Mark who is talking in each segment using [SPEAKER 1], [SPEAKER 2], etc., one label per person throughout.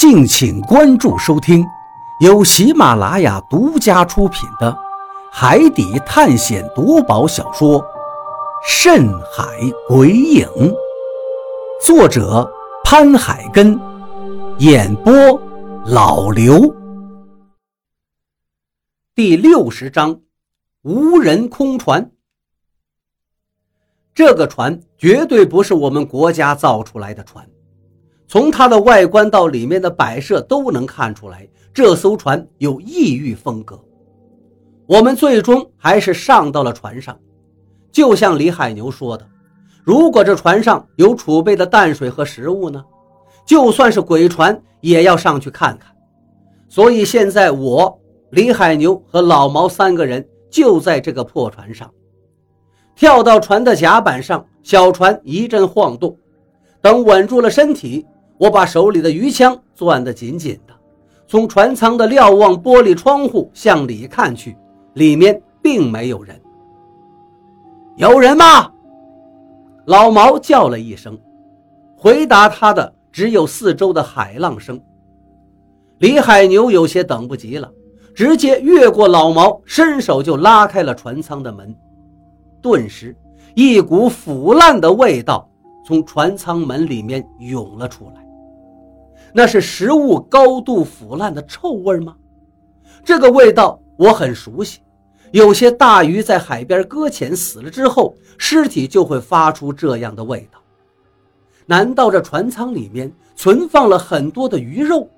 [SPEAKER 1] 敬请关注收听，由喜马拉雅独家出品的《海底探险夺宝小说》《深海鬼影》，作者潘海根，演播老刘。第六十章，无人空船。这个船绝对不是我们国家造出来的船。从它的外观到里面的摆设都能看出来，这艘船有异域风格。我们最终还是上到了船上，就像李海牛说的，如果这船上有储备的淡水和食物呢？就算是鬼船也要上去看看。所以现在我、李海牛和老毛三个人就在这个破船上，跳到船的甲板上，小船一阵晃动，等稳住了身体。我把手里的鱼枪攥得紧紧的，从船舱的瞭望玻璃窗户向里看去，里面并没有人。有人吗？老毛叫了一声，回答他的只有四周的海浪声。李海牛有些等不及了，直接越过老毛，伸手就拉开了船舱的门。顿时，一股腐烂的味道从船舱门里面涌了出来。那是食物高度腐烂的臭味吗？这个味道我很熟悉。有些大鱼在海边搁浅死了之后，尸体就会发出这样的味道。难道这船舱里面存放了很多的鱼肉？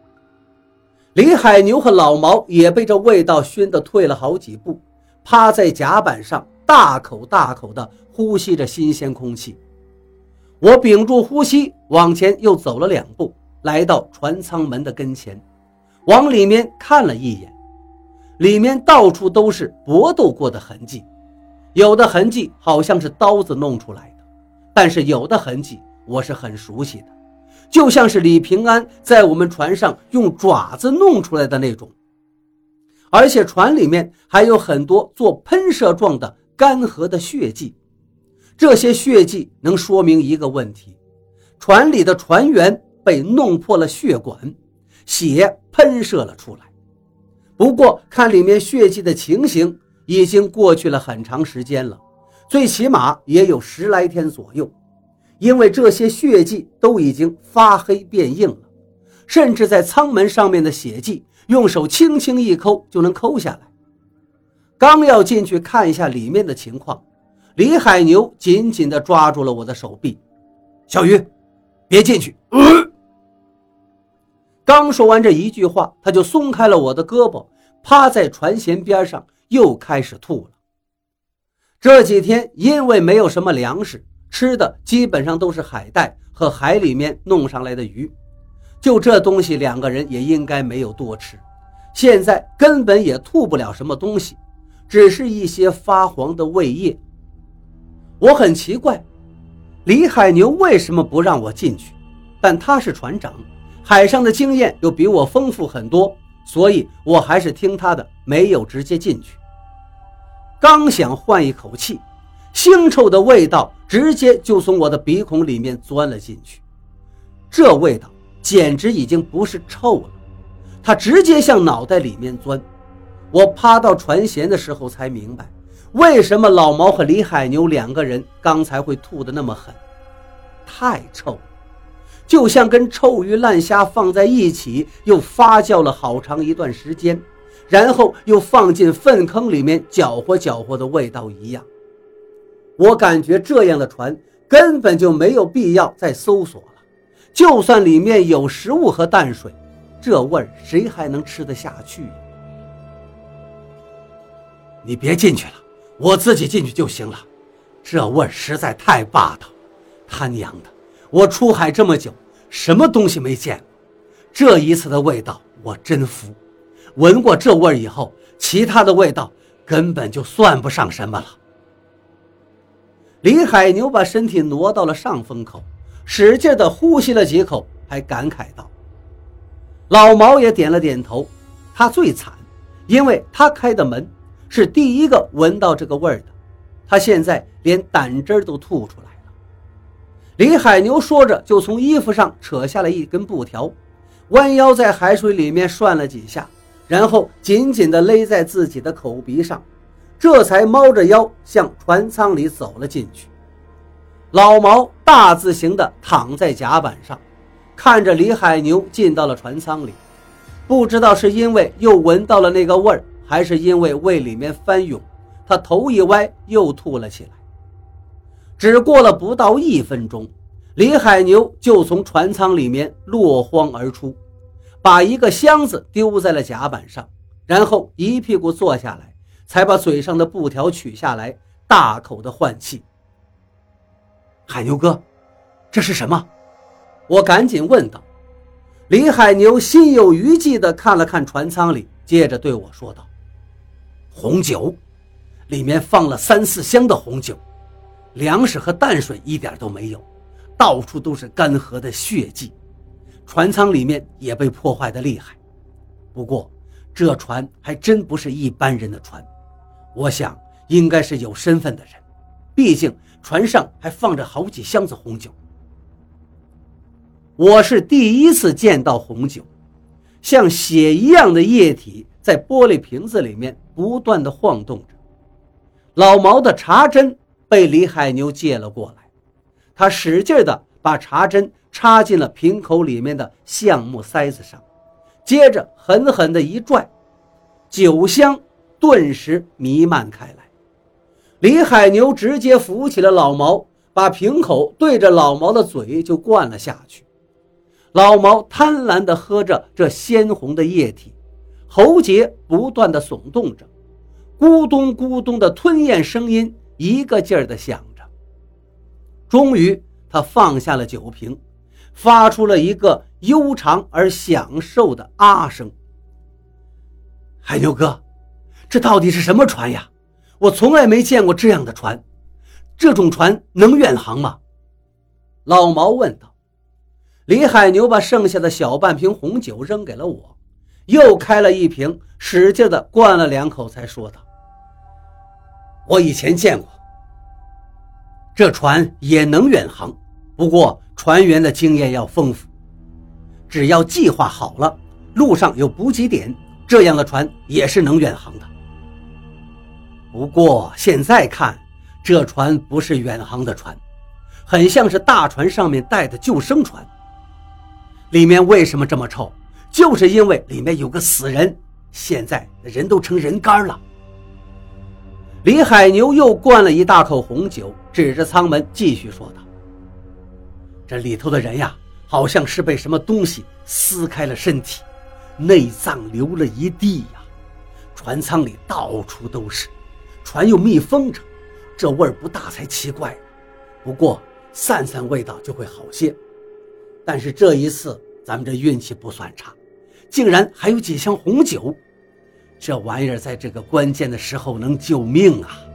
[SPEAKER 1] 李海牛和老毛也被这味道熏得退了好几步，趴在甲板上，大口大口地呼吸着新鲜空气。我屏住呼吸，往前又走了两步。来到船舱门的跟前，往里面看了一眼，里面到处都是搏斗过的痕迹，有的痕迹好像是刀子弄出来的，但是有的痕迹我是很熟悉的，就像是李平安在我们船上用爪子弄出来的那种。而且船里面还有很多做喷射状的干涸的血迹，这些血迹能说明一个问题：船里的船员。被弄破了血管，血喷射了出来。不过看里面血迹的情形，已经过去了很长时间了，最起码也有十来天左右。因为这些血迹都已经发黑变硬了，甚至在舱门上面的血迹，用手轻轻一抠就能抠下来。刚要进去看一下里面的情况，李海牛紧紧地抓住了我的手臂：“小鱼，别进去。”刚说完这一句话，他就松开了我的胳膊，趴在船舷边上，又开始吐了。这几天因为没有什么粮食，吃的基本上都是海带和海里面弄上来的鱼，就这东西，两个人也应该没有多吃。现在根本也吐不了什么东西，只是一些发黄的胃液。我很奇怪，李海牛为什么不让我进去？但他是船长。海上的经验又比我丰富很多，所以我还是听他的，没有直接进去。刚想换一口气，腥臭的味道直接就从我的鼻孔里面钻了进去。这味道简直已经不是臭了，它直接向脑袋里面钻。我趴到船舷的时候才明白，为什么老毛和李海牛两个人刚才会吐得那么狠，太臭了。就像跟臭鱼烂虾放在一起，又发酵了好长一段时间，然后又放进粪坑里面搅和搅和的味道一样。我感觉这样的船根本就没有必要再搜索了。就算里面有食物和淡水，这味儿谁还能吃得下去？你别进去了，我自己进去就行了。这味儿实在太霸道，他娘的！我出海这么久。什么东西没见过？这一次的味道我真服。闻过这味儿以后，其他的味道根本就算不上什么了。李海牛把身体挪到了上风口，使劲地呼吸了几口，还感慨道：“老毛也点了点头。他最惨，因为他开的门，是第一个闻到这个味儿的。他现在连胆汁都吐出来。”李海牛说着，就从衣服上扯下了一根布条，弯腰在海水里面涮了几下，然后紧紧地勒在自己的口鼻上，这才猫着腰向船舱里走了进去。老毛大字形的躺在甲板上，看着李海牛进到了船舱里，不知道是因为又闻到了那个味儿，还是因为胃里面翻涌，他头一歪又吐了起来。只过了不到一分钟，李海牛就从船舱里面落荒而出，把一个箱子丢在了甲板上，然后一屁股坐下来，才把嘴上的布条取下来，大口的换气。海牛哥，这是什么？我赶紧问道。李海牛心有余悸地看了看船舱里，接着对我说道：“红酒，里面放了三四箱的红酒，粮食和淡水一点都没有，到处都是干涸的血迹，船舱里面也被破坏的厉害。不过，这船还真不是一般人的船，我想应该是有身份的人，毕竟……”船上还放着好几箱子红酒。我是第一次见到红酒，像血一样的液体在玻璃瓶子里面不断的晃动着。老毛的茶针被李海牛借了过来，他使劲的把茶针插进了瓶口里面的橡木塞子上，接着狠狠的一拽，酒香顿时弥漫开来。李海牛直接扶起了老毛，把瓶口对着老毛的嘴就灌了下去。老毛贪婪地喝着这鲜红的液体，喉结不断地耸动着，咕咚咕咚的吞咽声音一个劲儿地响着。终于，他放下了酒瓶，发出了一个悠长而享受的啊声。海牛哥，这到底是什么船呀？我从来没见过这样的船，这种船能远航吗？老毛问道。李海牛把剩下的小半瓶红酒扔给了我，又开了一瓶，使劲的灌了两口，才说道：“我以前见过，这船也能远航，不过船员的经验要丰富。只要计划好了，路上有补给点，这样的船也是能远航的。”不过现在看，这船不是远航的船，很像是大船上面带的救生船。里面为什么这么臭？就是因为里面有个死人，现在人都成人干了。李海牛又灌了一大口红酒，指着舱门继续说道：“这里头的人呀，好像是被什么东西撕开了身体，内脏流了一地呀，船舱里到处都是。”船又密封着，这味儿不大才奇怪。不过散散味道就会好些。但是这一次咱们这运气不算差，竟然还有几箱红酒。这玩意儿在这个关键的时候能救命啊！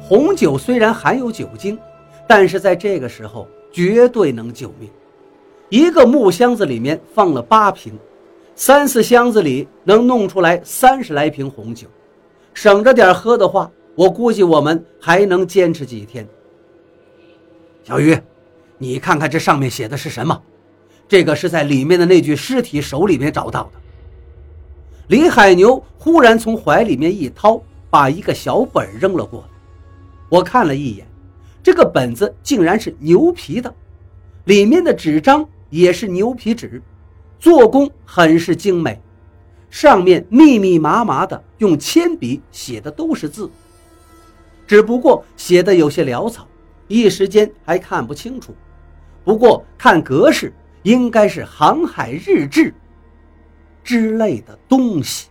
[SPEAKER 1] 红酒虽然含有酒精，但是在这个时候绝对能救命。一个木箱子里面放了八瓶，三四箱子里能弄出来三十来瓶红酒。省着点喝的话，我估计我们还能坚持几天。小鱼，你看看这上面写的是什么？这个是在里面的那具尸体手里面找到的。李海牛忽然从怀里面一掏，把一个小本扔了过来。我看了一眼，这个本子竟然是牛皮的，里面的纸张也是牛皮纸，做工很是精美。上面密密麻麻的用铅笔写的都是字，只不过写的有些潦草，一时间还看不清楚。不过看格式，应该是航海日志之类的东西。